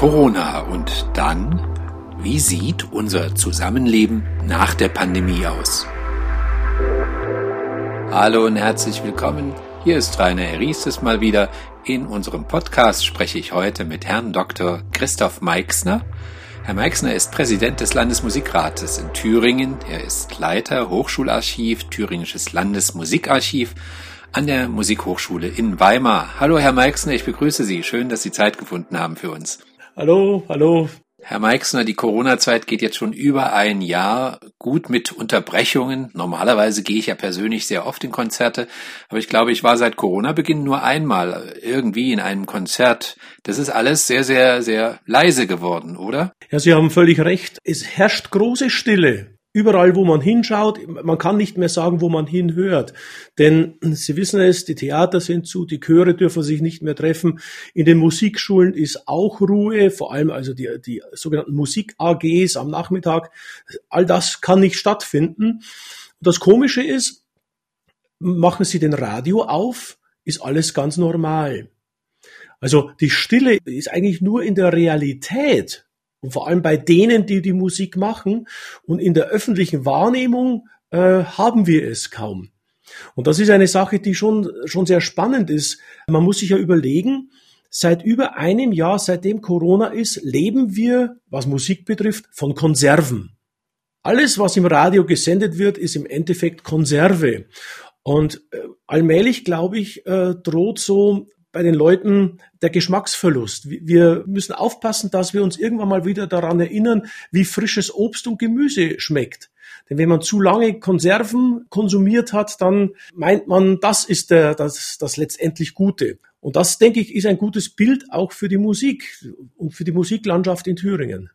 Corona und dann, wie sieht unser Zusammenleben nach der Pandemie aus? Hallo und herzlich willkommen. Hier ist Rainer Eristes mal wieder. In unserem Podcast spreche ich heute mit Herrn Dr. Christoph Meixner. Herr Meixner ist Präsident des Landesmusikrates in Thüringen. Er ist Leiter Hochschularchiv, Thüringisches Landesmusikarchiv an der Musikhochschule in Weimar. Hallo Herr Meixner, ich begrüße Sie. Schön, dass Sie Zeit gefunden haben für uns. Hallo, hallo. Herr Meixner, die Corona-Zeit geht jetzt schon über ein Jahr, gut mit Unterbrechungen. Normalerweise gehe ich ja persönlich sehr oft in Konzerte, aber ich glaube, ich war seit Corona-Beginn nur einmal irgendwie in einem Konzert. Das ist alles sehr, sehr, sehr leise geworden, oder? Ja, Sie haben völlig recht. Es herrscht große Stille. Überall, wo man hinschaut, man kann nicht mehr sagen, wo man hinhört. Denn Sie wissen es, die Theater sind zu, die Chöre dürfen sich nicht mehr treffen. In den Musikschulen ist auch Ruhe, vor allem also die, die sogenannten Musik-AGs am Nachmittag. All das kann nicht stattfinden. Das Komische ist, machen Sie den Radio auf, ist alles ganz normal. Also die Stille ist eigentlich nur in der Realität und vor allem bei denen, die die Musik machen. Und in der öffentlichen Wahrnehmung äh, haben wir es kaum. Und das ist eine Sache, die schon, schon sehr spannend ist. Man muss sich ja überlegen, seit über einem Jahr, seitdem Corona ist, leben wir, was Musik betrifft, von Konserven. Alles, was im Radio gesendet wird, ist im Endeffekt Konserve. Und äh, allmählich, glaube ich, äh, droht so bei den Leuten der Geschmacksverlust. Wir müssen aufpassen, dass wir uns irgendwann mal wieder daran erinnern, wie frisches Obst und Gemüse schmeckt. Denn wenn man zu lange Konserven konsumiert hat, dann meint man, das ist der, das, das letztendlich Gute. Und das, denke ich, ist ein gutes Bild auch für die Musik und für die Musiklandschaft in Thüringen.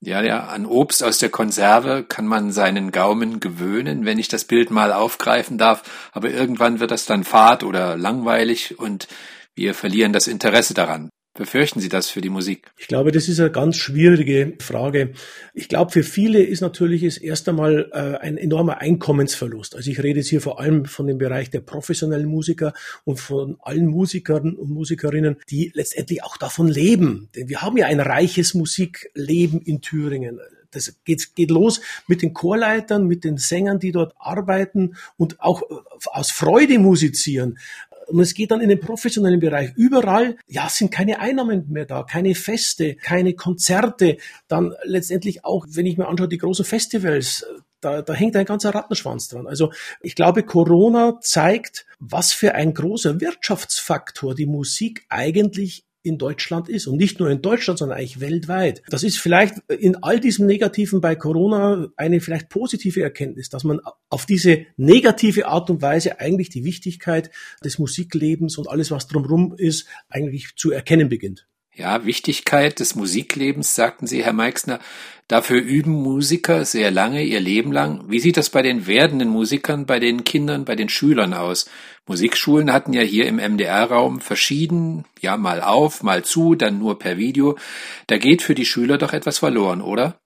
Ja, ja, an Obst aus der Konserve kann man seinen Gaumen gewöhnen, wenn ich das Bild mal aufgreifen darf. Aber irgendwann wird das dann fad oder langweilig und wir verlieren das Interesse daran. Befürchten Sie das für die Musik? Ich glaube, das ist eine ganz schwierige Frage. Ich glaube, für viele ist natürlich es erst einmal äh, ein enormer Einkommensverlust. Also ich rede jetzt hier vor allem von dem Bereich der professionellen Musiker und von allen Musikern und Musikerinnen, die letztendlich auch davon leben. Denn wir haben ja ein reiches Musikleben in Thüringen. Das geht, geht los mit den Chorleitern, mit den Sängern, die dort arbeiten und auch äh, aus Freude musizieren. Und es geht dann in den professionellen Bereich. Überall, ja, sind keine Einnahmen mehr da, keine Feste, keine Konzerte. Dann letztendlich auch, wenn ich mir anschaue, die großen Festivals, da, da hängt ein ganzer Rattenschwanz dran. Also ich glaube, Corona zeigt, was für ein großer Wirtschaftsfaktor die Musik eigentlich in Deutschland ist. Und nicht nur in Deutschland, sondern eigentlich weltweit. Das ist vielleicht in all diesem Negativen bei Corona eine vielleicht positive Erkenntnis, dass man auf diese negative Art und Weise eigentlich die Wichtigkeit des Musiklebens und alles, was drumherum ist, eigentlich zu erkennen beginnt. Ja, Wichtigkeit des Musiklebens, sagten Sie, Herr Meixner. Dafür üben Musiker sehr lange, ihr Leben lang. Wie sieht das bei den werdenden Musikern, bei den Kindern, bei den Schülern aus? Musikschulen hatten ja hier im MDR-Raum verschieden, ja, mal auf, mal zu, dann nur per Video. Da geht für die Schüler doch etwas verloren, oder?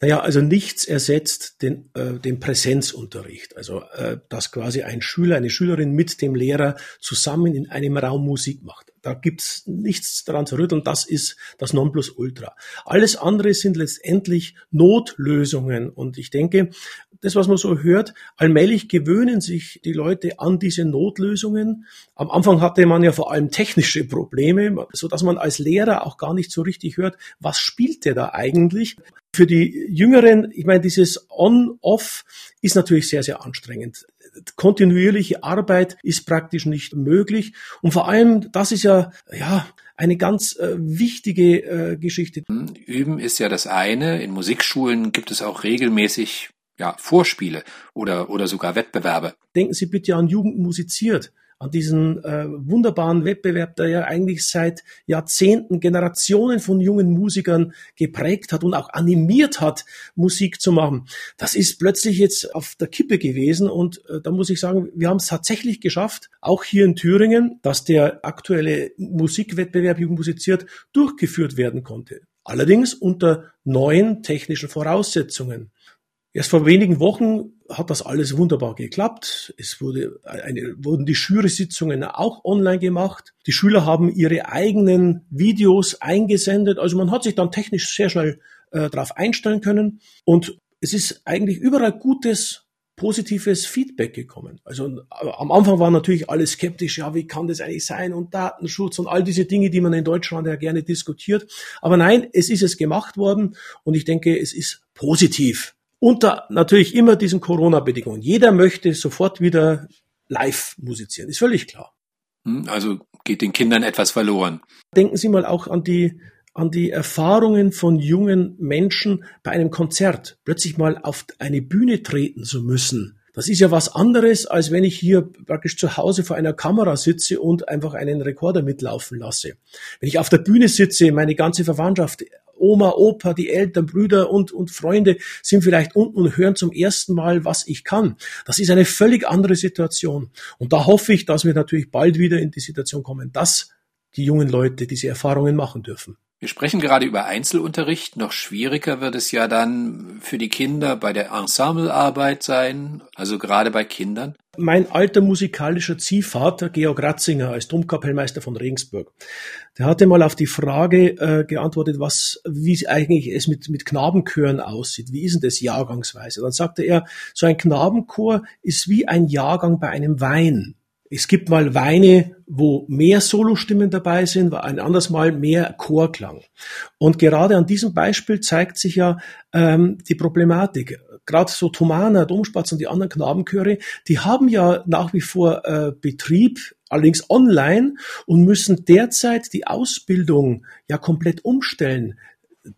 Naja, also nichts ersetzt den, äh, den Präsenzunterricht. Also, äh, dass quasi ein Schüler, eine Schülerin mit dem Lehrer zusammen in einem Raum Musik macht. Da gibt's nichts daran zu rütteln. Das ist das Nonplusultra. Alles andere sind letztendlich Notlösungen. Und ich denke, das, was man so hört, allmählich gewöhnen sich die Leute an diese Notlösungen. Am Anfang hatte man ja vor allem technische Probleme, so dass man als Lehrer auch gar nicht so richtig hört, was spielt der da eigentlich? Für die Jüngeren, ich meine, dieses On-Off ist natürlich sehr, sehr anstrengend. Kontinuierliche Arbeit ist praktisch nicht möglich. Und vor allem, das ist ja, ja, eine ganz äh, wichtige äh, Geschichte. Üben ist ja das eine. In Musikschulen gibt es auch regelmäßig ja, Vorspiele oder, oder sogar Wettbewerbe. Denken Sie bitte an Jugend musiziert an diesen äh, wunderbaren Wettbewerb, der ja eigentlich seit Jahrzehnten Generationen von jungen Musikern geprägt hat und auch animiert hat, Musik zu machen. Das ist plötzlich jetzt auf der Kippe gewesen und äh, da muss ich sagen, wir haben es tatsächlich geschafft, auch hier in Thüringen, dass der aktuelle Musikwettbewerb Jugend musiziert durchgeführt werden konnte. Allerdings unter neuen technischen Voraussetzungen. Erst vor wenigen Wochen hat das alles wunderbar geklappt. Es wurde eine, wurden die Jury-Sitzungen auch online gemacht. Die Schüler haben ihre eigenen Videos eingesendet. Also man hat sich dann technisch sehr schnell äh, darauf einstellen können. Und es ist eigentlich überall gutes, positives Feedback gekommen. Also äh, am Anfang war natürlich alles skeptisch. Ja, wie kann das eigentlich sein? Und Datenschutz und all diese Dinge, die man in Deutschland ja gerne diskutiert. Aber nein, es ist es gemacht worden. Und ich denke, es ist positiv unter natürlich immer diesen Corona-Bedingungen. Jeder möchte sofort wieder live musizieren, ist völlig klar. Hm, also geht den Kindern etwas verloren. Denken Sie mal auch an die an die Erfahrungen von jungen Menschen bei einem Konzert, plötzlich mal auf eine Bühne treten zu müssen. Das ist ja was anderes, als wenn ich hier praktisch zu Hause vor einer Kamera sitze und einfach einen Rekorder mitlaufen lasse. Wenn ich auf der Bühne sitze, meine ganze Verwandtschaft Oma, Opa, die Eltern, Brüder und, und Freunde sind vielleicht unten und hören zum ersten Mal, was ich kann. Das ist eine völlig andere Situation. Und da hoffe ich, dass wir natürlich bald wieder in die Situation kommen, dass die jungen Leute diese Erfahrungen machen dürfen. Wir sprechen gerade über Einzelunterricht. Noch schwieriger wird es ja dann für die Kinder bei der Ensemblearbeit sein, also gerade bei Kindern. Mein alter musikalischer Ziehvater, Georg Ratzinger, als Domkapellmeister von Regensburg, der hatte mal auf die Frage äh, geantwortet, was, wie eigentlich es mit, mit Knabenchören aussieht. Wie ist denn das jahrgangsweise? Dann sagte er, so ein Knabenchor ist wie ein Jahrgang bei einem Wein. Es gibt mal Weine, wo mehr Solostimmen dabei sind, ein anderes Mal mehr Chorklang. Und gerade an diesem Beispiel zeigt sich ja ähm, die Problematik. Gerade so Thomaner, Domspatz und die anderen Knabenchöre, die haben ja nach wie vor äh, Betrieb, allerdings online und müssen derzeit die Ausbildung ja komplett umstellen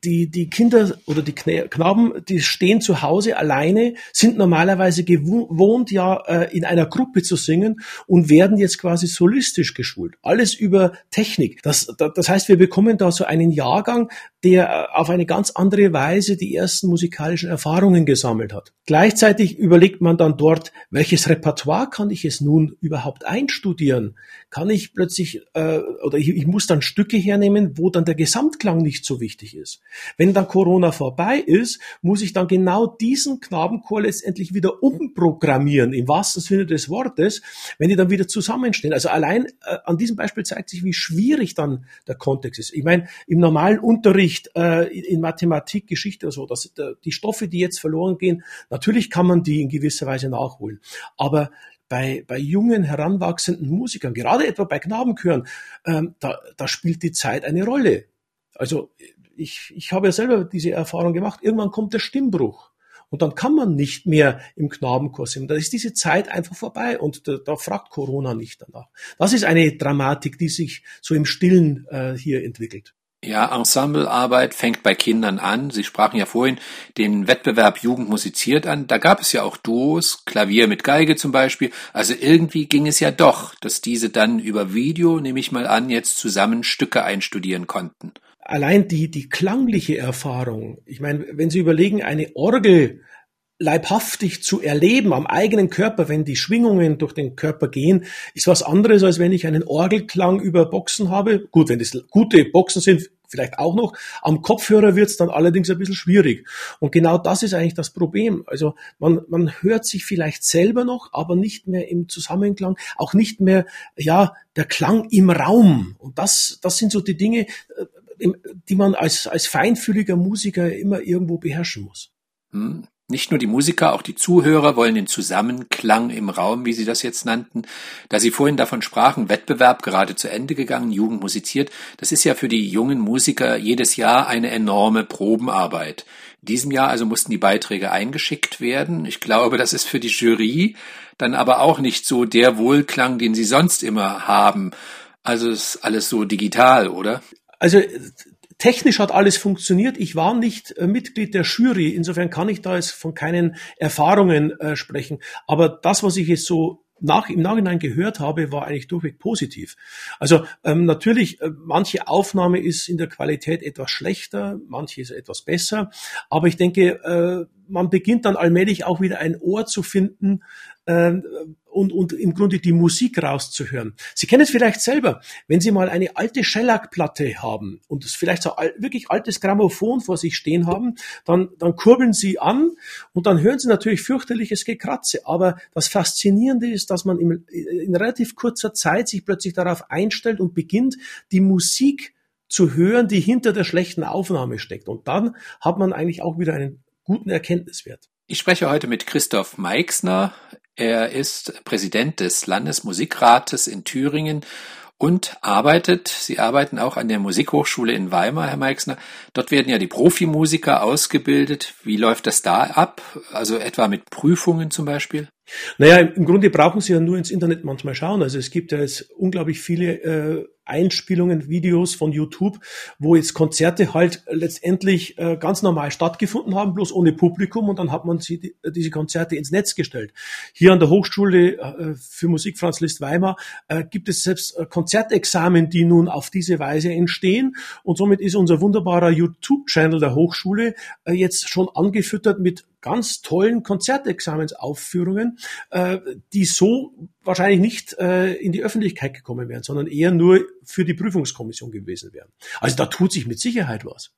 die, die Kinder oder die Knaben, die stehen zu Hause alleine, sind normalerweise gewohnt, ja äh, in einer Gruppe zu singen und werden jetzt quasi solistisch geschult. Alles über Technik. Das, das heißt, wir bekommen da so einen Jahrgang, der äh, auf eine ganz andere Weise die ersten musikalischen Erfahrungen gesammelt hat. Gleichzeitig überlegt man dann dort, welches Repertoire kann ich es nun überhaupt einstudieren? Kann ich plötzlich, äh, oder ich, ich muss dann Stücke hernehmen, wo dann der Gesamtklang nicht so wichtig ist. Wenn dann Corona vorbei ist, muss ich dann genau diesen Knabenchor letztendlich wieder umprogrammieren, im wahrsten Sinne des Wortes, wenn die dann wieder zusammenstehen. Also allein äh, an diesem Beispiel zeigt sich, wie schwierig dann der Kontext ist. Ich meine, im normalen Unterricht äh, in Mathematik, Geschichte oder so, dass die Stoffe, die jetzt verloren gehen, natürlich kann man die in gewisser Weise nachholen. Aber bei, bei jungen, heranwachsenden Musikern, gerade etwa bei Knabenchören, ähm, da, da spielt die Zeit eine Rolle. Also ich, ich habe ja selber diese Erfahrung gemacht, irgendwann kommt der Stimmbruch. Und dann kann man nicht mehr im Knabenchor singen. Da ist diese Zeit einfach vorbei und da, da, fragt Corona nicht danach. Das ist eine Dramatik, die sich so im Stillen äh, hier entwickelt. Ja, Ensemblearbeit fängt bei Kindern an. Sie sprachen ja vorhin den Wettbewerb Jugend musiziert an. Da gab es ja auch Duos, Klavier mit Geige zum Beispiel. Also irgendwie ging es ja doch, dass diese dann über Video, nehme ich mal an, jetzt zusammen Stücke einstudieren konnten allein die, die klangliche Erfahrung, ich meine, wenn Sie überlegen, eine Orgel leibhaftig zu erleben am eigenen Körper, wenn die Schwingungen durch den Körper gehen, ist was anderes, als wenn ich einen Orgelklang über Boxen habe. Gut, wenn das gute Boxen sind, vielleicht auch noch. Am Kopfhörer wird es dann allerdings ein bisschen schwierig. Und genau das ist eigentlich das Problem. Also man, man hört sich vielleicht selber noch, aber nicht mehr im Zusammenklang, auch nicht mehr, ja, der Klang im Raum. Und das, das sind so die Dinge, die man als, als feinfühliger Musiker immer irgendwo beherrschen muss. Hm. Nicht nur die Musiker, auch die Zuhörer wollen den Zusammenklang im Raum, wie Sie das jetzt nannten. Da Sie vorhin davon sprachen, Wettbewerb gerade zu Ende gegangen, Jugend musiziert, das ist ja für die jungen Musiker jedes Jahr eine enorme Probenarbeit. In diesem Jahr also mussten die Beiträge eingeschickt werden. Ich glaube, das ist für die Jury dann aber auch nicht so der Wohlklang, den sie sonst immer haben. Also ist alles so digital, oder? Also technisch hat alles funktioniert. Ich war nicht äh, Mitglied der Jury, insofern kann ich da jetzt von keinen Erfahrungen äh, sprechen. Aber das, was ich jetzt so nach, im Nachhinein gehört habe, war eigentlich durchweg positiv. Also ähm, natürlich, äh, manche Aufnahme ist in der Qualität etwas schlechter, manche ist etwas besser, aber ich denke, äh, man beginnt dann allmählich auch wieder ein Ohr zu finden, äh, und, und im Grunde die Musik rauszuhören. Sie kennen es vielleicht selber, wenn Sie mal eine alte Shellac-Platte haben und es vielleicht so wirklich altes Grammophon vor sich stehen haben, dann, dann kurbeln Sie an und dann hören Sie natürlich fürchterliches Gekratze. Aber das Faszinierende ist, dass man in, in relativ kurzer Zeit sich plötzlich darauf einstellt und beginnt, die Musik zu hören, die hinter der schlechten Aufnahme steckt. Und dann hat man eigentlich auch wieder einen guten Erkenntniswert. Ich spreche heute mit Christoph Meixner. Er ist Präsident des Landesmusikrates in Thüringen und arbeitet, Sie arbeiten auch an der Musikhochschule in Weimar, Herr Meixner. Dort werden ja die Profimusiker ausgebildet. Wie läuft das da ab? Also etwa mit Prüfungen zum Beispiel? Naja, im Grunde brauchen Sie ja nur ins Internet manchmal schauen. Also es gibt ja jetzt unglaublich viele äh, Einspielungen, Videos von YouTube, wo jetzt Konzerte halt letztendlich äh, ganz normal stattgefunden haben, bloß ohne Publikum und dann hat man sie, diese Konzerte ins Netz gestellt. Hier an der Hochschule äh, für Musik Franz Liszt Weimar äh, gibt es selbst äh, Konzertexamen, die nun auf diese Weise entstehen und somit ist unser wunderbarer YouTube-Channel der Hochschule äh, jetzt schon angefüttert mit ganz tollen Konzertexamensaufführungen, äh, die so wahrscheinlich nicht äh, in die Öffentlichkeit gekommen wären, sondern eher nur für die Prüfungskommission gewesen wären. Also da tut sich mit Sicherheit was.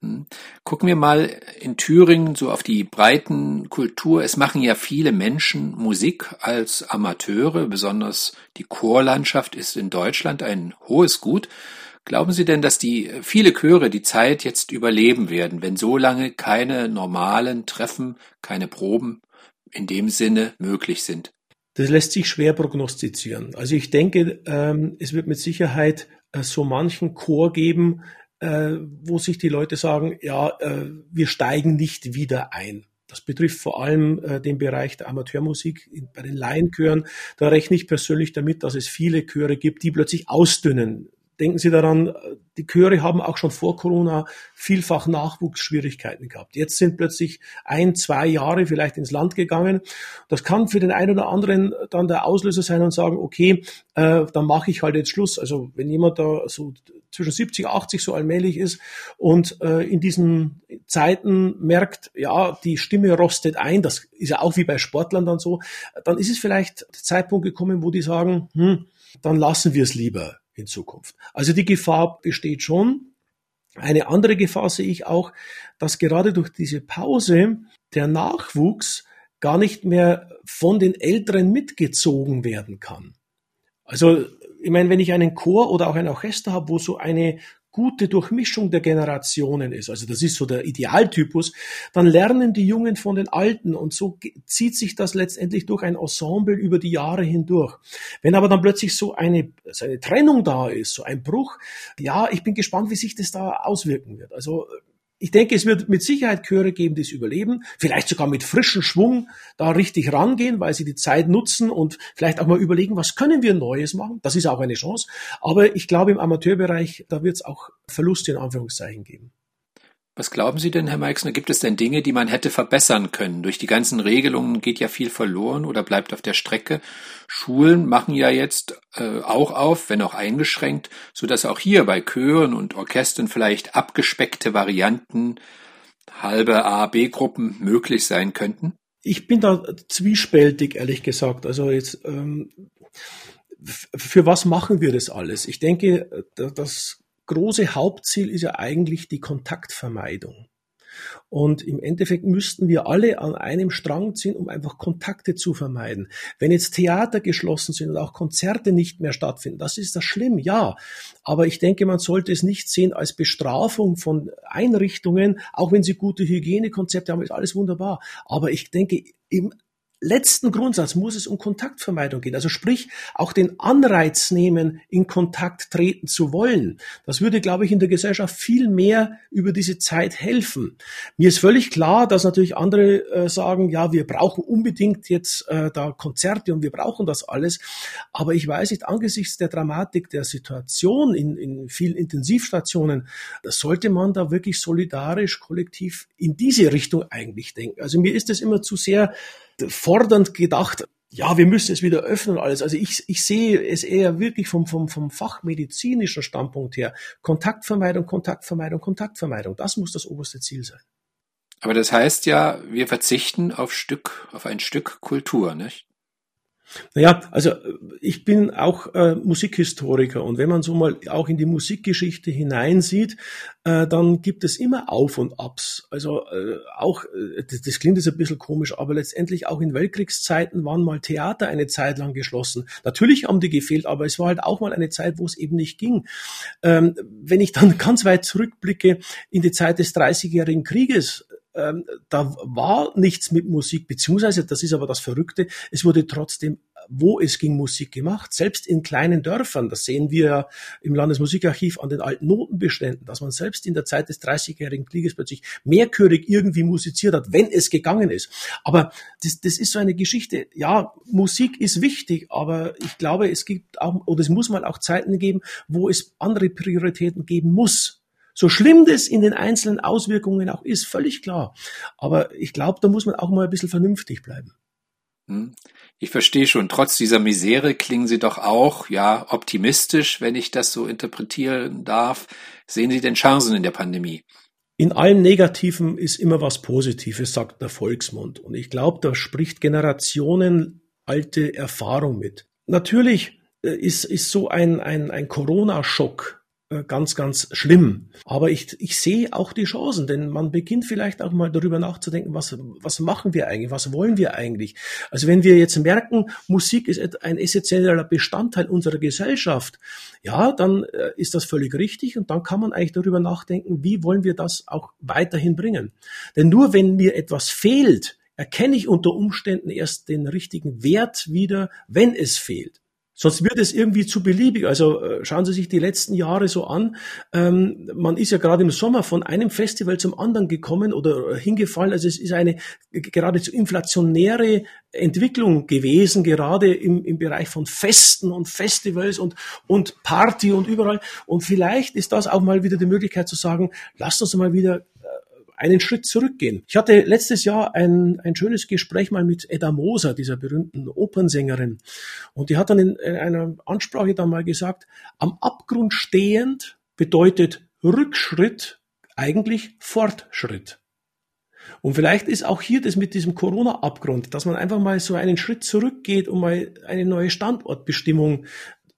Hm. Gucken wir mal in Thüringen so auf die breiten Kultur. Es machen ja viele Menschen Musik als Amateure, besonders die Chorlandschaft ist in Deutschland ein hohes Gut. Glauben Sie denn, dass die viele Chöre die Zeit jetzt überleben werden, wenn so lange keine normalen Treffen, keine Proben in dem Sinne möglich sind? Das lässt sich schwer prognostizieren. Also ich denke, ähm, es wird mit Sicherheit äh, so manchen Chor geben, äh, wo sich die Leute sagen, ja, äh, wir steigen nicht wieder ein. Das betrifft vor allem äh, den Bereich der Amateurmusik bei den Laienchören. Da rechne ich persönlich damit, dass es viele Chöre gibt, die plötzlich ausdünnen. Denken Sie daran, die Chöre haben auch schon vor Corona vielfach Nachwuchsschwierigkeiten gehabt. Jetzt sind plötzlich ein, zwei Jahre vielleicht ins Land gegangen. Das kann für den einen oder anderen dann der Auslöser sein und sagen, okay, äh, dann mache ich halt jetzt Schluss. Also wenn jemand da so zwischen 70, 80 so allmählich ist und äh, in diesen Zeiten merkt, ja, die Stimme rostet ein, das ist ja auch wie bei Sportlern dann so, dann ist es vielleicht der Zeitpunkt gekommen, wo die sagen, hm, dann lassen wir es lieber in Zukunft. Also die Gefahr besteht schon. Eine andere Gefahr sehe ich auch, dass gerade durch diese Pause der Nachwuchs gar nicht mehr von den Älteren mitgezogen werden kann. Also ich meine, wenn ich einen Chor oder auch ein Orchester habe, wo so eine gute Durchmischung der Generationen ist, also das ist so der Idealtypus, dann lernen die Jungen von den Alten und so zieht sich das letztendlich durch ein Ensemble über die Jahre hindurch. Wenn aber dann plötzlich so eine, so eine Trennung da ist, so ein Bruch, ja, ich bin gespannt, wie sich das da auswirken wird. Also ich denke, es wird mit Sicherheit Chöre geben, die es überleben, vielleicht sogar mit frischem Schwung da richtig rangehen, weil sie die Zeit nutzen und vielleicht auch mal überlegen, was können wir Neues machen. Das ist auch eine Chance. Aber ich glaube, im Amateurbereich, da wird es auch Verluste in Anführungszeichen geben. Was glauben Sie denn, Herr Meixner? Gibt es denn Dinge, die man hätte verbessern können? Durch die ganzen Regelungen geht ja viel verloren oder bleibt auf der Strecke. Schulen machen ja jetzt äh, auch auf, wenn auch eingeschränkt, so dass auch hier bei Chören und Orchestern vielleicht abgespeckte Varianten, halbe A, B-Gruppen möglich sein könnten? Ich bin da zwiespältig, ehrlich gesagt. Also jetzt, ähm, für was machen wir das alles? Ich denke, das große Hauptziel ist ja eigentlich die Kontaktvermeidung. Und im Endeffekt müssten wir alle an einem Strang ziehen, um einfach Kontakte zu vermeiden. Wenn jetzt Theater geschlossen sind und auch Konzerte nicht mehr stattfinden, das ist das schlimm, ja. Aber ich denke, man sollte es nicht sehen als Bestrafung von Einrichtungen, auch wenn sie gute Hygienekonzepte haben, ist alles wunderbar. Aber ich denke, im letzten Grundsatz muss es um Kontaktvermeidung gehen. Also sprich, auch den Anreiz nehmen, in Kontakt treten zu wollen. Das würde, glaube ich, in der Gesellschaft viel mehr über diese Zeit helfen. Mir ist völlig klar, dass natürlich andere äh, sagen, ja, wir brauchen unbedingt jetzt äh, da Konzerte und wir brauchen das alles. Aber ich weiß nicht, angesichts der Dramatik der Situation in, in vielen Intensivstationen, sollte man da wirklich solidarisch, kollektiv in diese Richtung eigentlich denken. Also mir ist das immer zu sehr fordernd gedacht, ja, wir müssen es wieder öffnen alles. Also ich, ich sehe es eher wirklich vom, vom, vom fachmedizinischen Standpunkt her. Kontaktvermeidung, Kontaktvermeidung, Kontaktvermeidung. Das muss das oberste Ziel sein. Aber das heißt ja, wir verzichten auf Stück, auf ein Stück Kultur, nicht? Naja, also ich bin auch äh, Musikhistoriker und wenn man so mal auch in die Musikgeschichte hineinsieht, äh, dann gibt es immer Auf und Abs. Also äh, auch, äh, das, das klingt jetzt ein bisschen komisch, aber letztendlich auch in Weltkriegszeiten waren mal Theater eine Zeit lang geschlossen. Natürlich haben die gefehlt, aber es war halt auch mal eine Zeit, wo es eben nicht ging. Ähm, wenn ich dann ganz weit zurückblicke in die Zeit des Dreißigjährigen Krieges, ähm, da war nichts mit Musik, beziehungsweise, das ist aber das Verrückte, es wurde trotzdem, wo es ging, Musik gemacht. Selbst in kleinen Dörfern, das sehen wir im Landesmusikarchiv an den alten Notenbeständen, dass man selbst in der Zeit des Dreißigjährigen Krieges plötzlich mehrchörig irgendwie musiziert hat, wenn es gegangen ist. Aber das, das ist so eine Geschichte. Ja, Musik ist wichtig, aber ich glaube, es gibt auch, oder es muss mal auch Zeiten geben, wo es andere Prioritäten geben muss. So schlimm das in den einzelnen Auswirkungen auch ist, völlig klar. Aber ich glaube, da muss man auch mal ein bisschen vernünftig bleiben. Hm. Ich verstehe schon, trotz dieser Misere klingen Sie doch auch, ja, optimistisch, wenn ich das so interpretieren darf. Sehen Sie denn Chancen in der Pandemie? In allem Negativen ist immer was Positives, sagt der Volksmund. Und ich glaube, da spricht Generationen alte Erfahrung mit. Natürlich äh, ist, ist so ein, ein, ein Corona-Schock ganz, ganz schlimm. Aber ich, ich sehe auch die Chancen, denn man beginnt vielleicht auch mal darüber nachzudenken, was, was machen wir eigentlich, was wollen wir eigentlich. Also wenn wir jetzt merken, Musik ist ein essentieller Bestandteil unserer Gesellschaft, ja, dann äh, ist das völlig richtig und dann kann man eigentlich darüber nachdenken, wie wollen wir das auch weiterhin bringen. Denn nur wenn mir etwas fehlt, erkenne ich unter Umständen erst den richtigen Wert wieder, wenn es fehlt. Sonst wird es irgendwie zu beliebig. Also äh, schauen Sie sich die letzten Jahre so an. Ähm, man ist ja gerade im Sommer von einem Festival zum anderen gekommen oder hingefallen. Also es ist eine geradezu inflationäre Entwicklung gewesen, gerade im, im Bereich von Festen und Festivals und, und Party und überall. Und vielleicht ist das auch mal wieder die Möglichkeit zu sagen, lasst uns mal wieder einen Schritt zurückgehen. Ich hatte letztes Jahr ein, ein schönes Gespräch mal mit Edda Moser, dieser berühmten Opernsängerin. Und die hat dann in, in einer Ansprache dann mal gesagt, am Abgrund stehend bedeutet Rückschritt eigentlich Fortschritt. Und vielleicht ist auch hier das mit diesem Corona-Abgrund, dass man einfach mal so einen Schritt zurückgeht und mal eine neue Standortbestimmung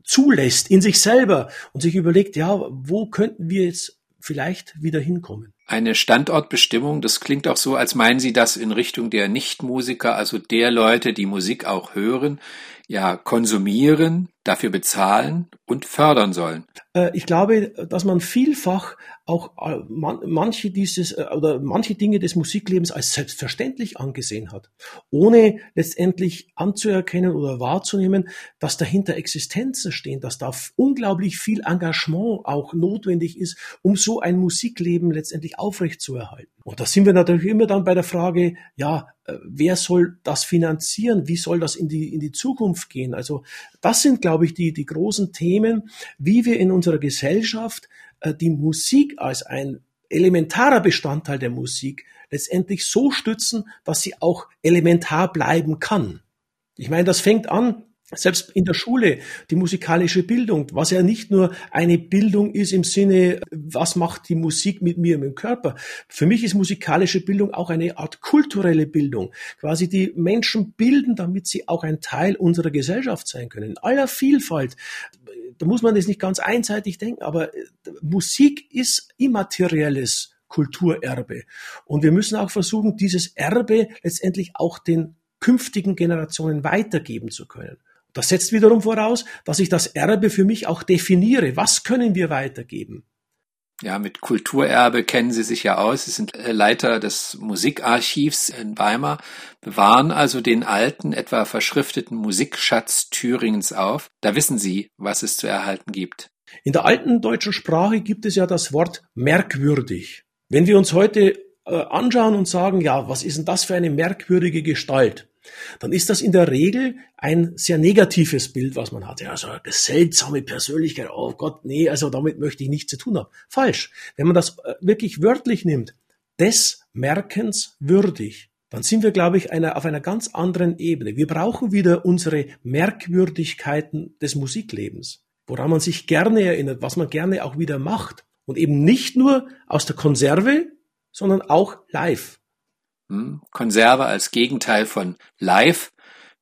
zulässt in sich selber und sich überlegt, ja, wo könnten wir jetzt vielleicht wieder hinkommen? Eine Standortbestimmung, das klingt auch so, als meinen Sie das in Richtung der Nichtmusiker, also der Leute, die Musik auch hören, ja konsumieren, dafür bezahlen und fördern sollen. Äh, ich glaube, dass man vielfach auch äh, manche dieses äh, oder manche Dinge des Musiklebens als selbstverständlich angesehen hat, ohne letztendlich anzuerkennen oder wahrzunehmen, dass dahinter Existenzen stehen, dass da unglaublich viel Engagement auch notwendig ist, um so ein Musikleben letztendlich aufrechtzuerhalten. Und da sind wir natürlich immer dann bei der Frage, ja, wer soll das finanzieren? Wie soll das in die, in die Zukunft gehen? Also das sind, glaube ich, die, die großen Themen, wie wir in unserer Gesellschaft äh, die Musik als ein elementarer Bestandteil der Musik letztendlich so stützen, dass sie auch elementar bleiben kann. Ich meine, das fängt an selbst in der Schule, die musikalische Bildung, was ja nicht nur eine Bildung ist im Sinne, was macht die Musik mit mir im Körper. Für mich ist musikalische Bildung auch eine Art kulturelle Bildung. Quasi die Menschen bilden, damit sie auch ein Teil unserer Gesellschaft sein können. In aller Vielfalt. Da muss man das nicht ganz einseitig denken, aber Musik ist immaterielles Kulturerbe. Und wir müssen auch versuchen, dieses Erbe letztendlich auch den künftigen Generationen weitergeben zu können. Das setzt wiederum voraus, dass ich das Erbe für mich auch definiere. Was können wir weitergeben? Ja, mit Kulturerbe kennen Sie sich ja aus. Sie sind Leiter des Musikarchivs in Weimar, bewahren also den alten, etwa verschrifteten Musikschatz Thüringens auf. Da wissen Sie, was es zu erhalten gibt. In der alten deutschen Sprache gibt es ja das Wort merkwürdig. Wenn wir uns heute äh, anschauen und sagen, ja, was ist denn das für eine merkwürdige Gestalt? Dann ist das in der Regel ein sehr negatives Bild, was man hat. Ja, so eine seltsame Persönlichkeit, oh Gott, nee, also damit möchte ich nichts zu tun haben. Falsch. Wenn man das äh, wirklich wörtlich nimmt, des Merkens würdig, dann sind wir, glaube ich, einer, auf einer ganz anderen Ebene. Wir brauchen wieder unsere Merkwürdigkeiten des Musiklebens, woran man sich gerne erinnert, was man gerne auch wieder macht. Und eben nicht nur aus der Konserve, sondern auch live. Hm? Konserve als Gegenteil von live.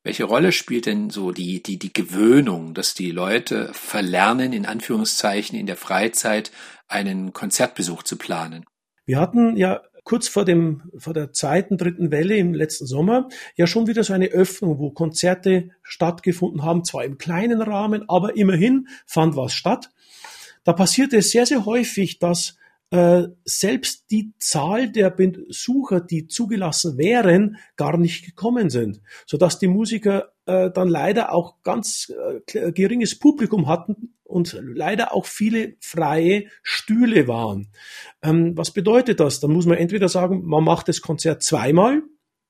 Welche Rolle spielt denn so die, die, die Gewöhnung, dass die Leute verlernen, in Anführungszeichen, in der Freizeit einen Konzertbesuch zu planen? Wir hatten ja kurz vor dem, vor der zweiten, dritten Welle im letzten Sommer ja schon wieder so eine Öffnung, wo Konzerte stattgefunden haben, zwar im kleinen Rahmen, aber immerhin fand was statt. Da passierte es sehr, sehr häufig, dass selbst die Zahl der Besucher, die zugelassen wären, gar nicht gekommen sind, so dass die Musiker äh, dann leider auch ganz äh, geringes Publikum hatten und leider auch viele freie Stühle waren. Ähm, was bedeutet das? Dann muss man entweder sagen, man macht das Konzert zweimal,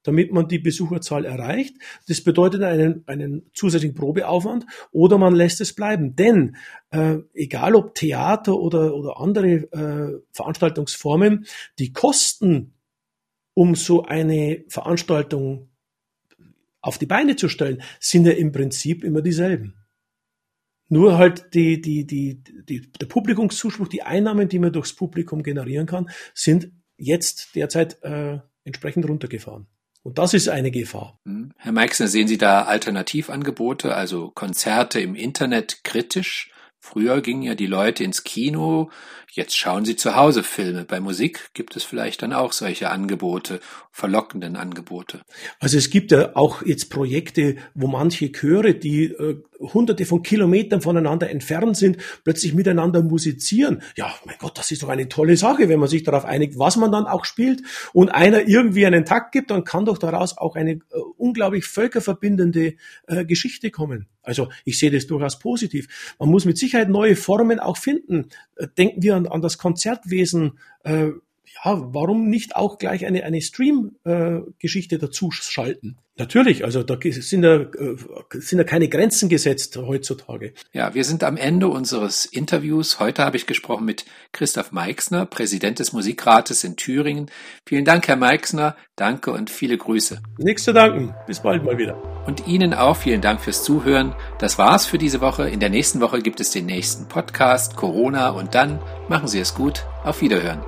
damit man die Besucherzahl erreicht. Das bedeutet einen, einen zusätzlichen Probeaufwand oder man lässt es bleiben. Denn äh, egal ob Theater oder, oder andere äh, Veranstaltungsformen, die Kosten, um so eine Veranstaltung auf die Beine zu stellen, sind ja im Prinzip immer dieselben. Nur halt die, die, die, die, der Publikumszuspruch, die Einnahmen, die man durchs Publikum generieren kann, sind jetzt derzeit äh, entsprechend runtergefahren. Und das ist eine Gefahr. Hm. Herr Meixner, sehen Sie da Alternativangebote, also Konzerte im Internet kritisch? Früher gingen ja die Leute ins Kino, jetzt schauen sie zu Hause Filme. Bei Musik gibt es vielleicht dann auch solche Angebote, verlockenden Angebote. Also es gibt ja auch jetzt Projekte, wo manche Chöre, die äh, hunderte von Kilometern voneinander entfernt sind, plötzlich miteinander musizieren. Ja, mein Gott, das ist doch eine tolle Sache, wenn man sich darauf einigt, was man dann auch spielt und einer irgendwie einen Takt gibt, dann kann doch daraus auch eine äh, unglaublich völkerverbindende äh, Geschichte kommen. Also ich sehe das durchaus positiv. Man muss mit Sicherheit neue Formen auch finden. Äh, denken wir an, an das Konzertwesen. Äh, ja, warum nicht auch gleich eine, eine Stream-Geschichte äh, dazu schalten? Natürlich, also da sind ja, äh, sind ja keine Grenzen gesetzt heutzutage. Ja, wir sind am Ende unseres Interviews. Heute habe ich gesprochen mit Christoph Meixner, Präsident des Musikrates in Thüringen. Vielen Dank, Herr Meixner. Danke und viele Grüße. Nichts zu danken. Bis bald mal wieder. Und Ihnen auch vielen Dank fürs Zuhören. Das war's für diese Woche. In der nächsten Woche gibt es den nächsten Podcast, Corona und dann machen Sie es gut. Auf Wiederhören.